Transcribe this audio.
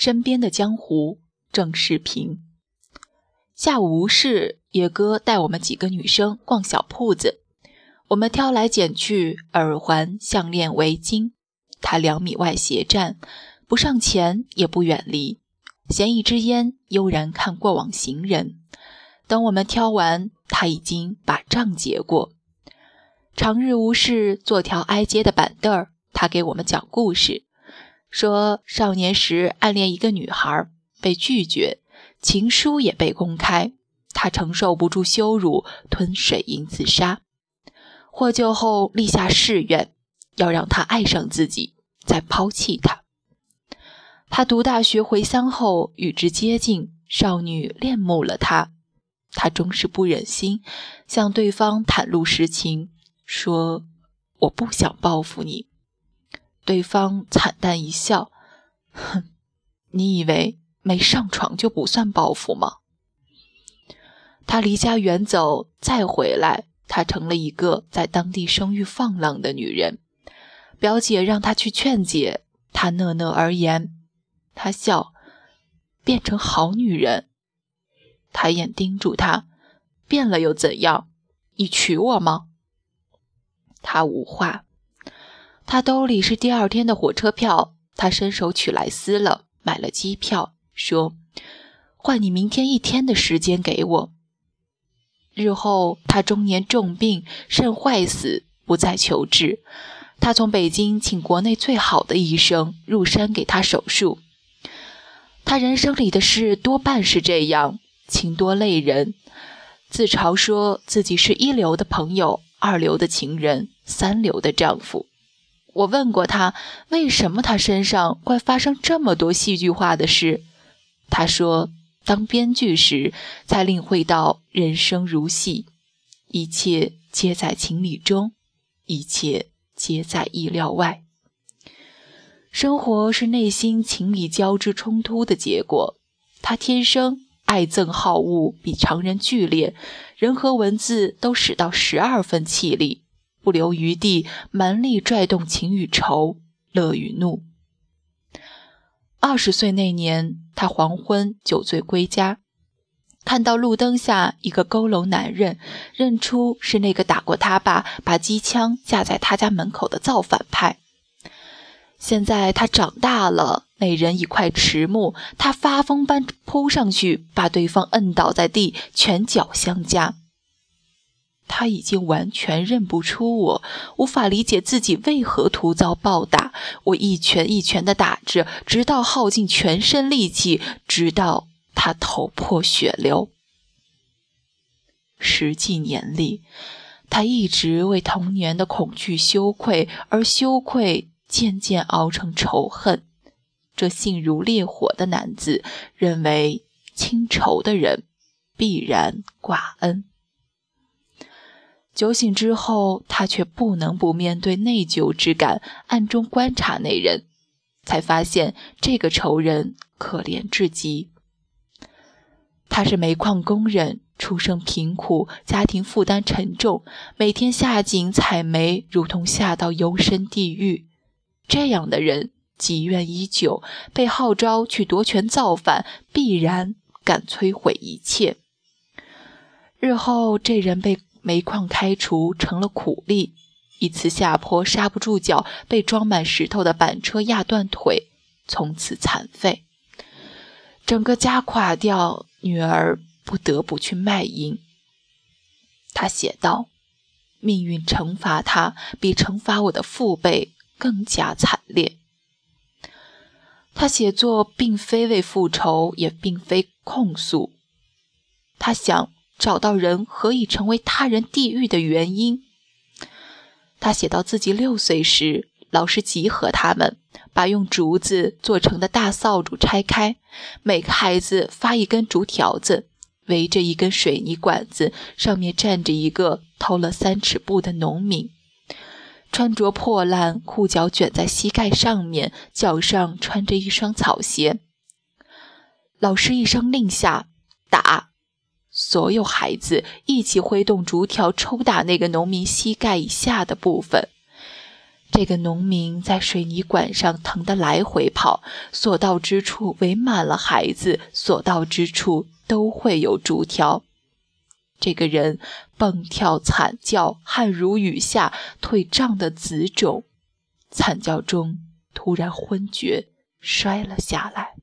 身边的江湖正是平。下午无事，野哥带我们几个女生逛小铺子，我们挑来拣去，耳环、项链、围巾。他两米外斜站，不上前也不远离，衔一支烟，悠然看过往行人。等我们挑完，他已经把账结过。长日无事，坐条挨街的板凳儿，他给我们讲故事，说少年时暗恋一个女孩，被拒绝，情书也被公开，他承受不住羞辱，吞水银自杀。获救后立下誓愿，要让他爱上自己，再抛弃他。他读大学回乡后与之接近，少女恋慕了他。他终是不忍心向对方袒露实情，说：“我不想报复你。”对方惨淡一笑：“哼，你以为没上床就不算报复吗？”他离家远走，再回来，他成了一个在当地声誉放浪的女人。表姐让他去劝解，他讷讷而言。他笑，变成好女人。抬眼盯住他，变了又怎样？你娶我吗？他无话。他兜里是第二天的火车票，他伸手取来撕了，买了机票，说：“换你明天一天的时间给我。”日后他中年重病，肾坏死，不再求治。他从北京请国内最好的医生入山给他手术。他人生里的事多半是这样。情多累人，自嘲说自己是一流的朋友、二流的情人、三流的丈夫。我问过他，为什么他身上会发生这么多戏剧化的事？他说，当编剧时才领会到人生如戏，一切皆在情理中，一切皆在意料外。生活是内心情理交织冲突的结果。他天生。爱憎好恶比常人剧烈，人和文字都使到十二分气力，不留余地，蛮力拽动情与仇，乐与怒。二十岁那年，他黄昏酒醉归家，看到路灯下一个佝偻男人，认出是那个打过他爸、把机枪架在他家门口的造反派。现在他长大了。那人一块迟暮，他发疯般扑上去，把对方摁倒在地，拳脚相加。他已经完全认不出我，无法理解自己为何突遭暴打。我一拳一拳地打着，直到耗尽全身力气，直到他头破血流。十几年里，他一直为童年的恐惧羞愧，而羞愧渐渐熬成仇恨。这性如烈火的男子认为，清仇的人必然挂恩。酒醒之后，他却不能不面对内疚之感，暗中观察那人，才发现这个仇人可怜至极。他是煤矿工人，出身贫苦，家庭负担沉重，每天下井采煤，如同下到幽深地狱。这样的人。积怨已久，被号召去夺权造反，必然敢摧毁一切。日后这人被煤矿开除，成了苦力。一次下坡刹不住脚，被装满石头的板车压断腿，从此残废。整个家垮掉，女儿不得不去卖淫。他写道：“命运惩罚他，比惩罚我的父辈更加惨烈。”他写作并非为复仇，也并非控诉。他想找到人何以成为他人地狱的原因。他写到自己六岁时，老师集合他们，把用竹子做成的大扫帚拆开，每个孩子发一根竹条子，围着一根水泥管子，上面站着一个偷了三尺布的农民。穿着破烂，裤脚卷在膝盖上面，脚上穿着一双草鞋。老师一声令下，打！所有孩子一起挥动竹条抽打那个农民膝盖以下的部分。这个农民在水泥管上疼得来回跑，所到之处围满了孩子，所到之处都会有竹条。这个人蹦跳惨叫，汗如雨下，腿胀得紫肿，惨叫中突然昏厥，摔了下来。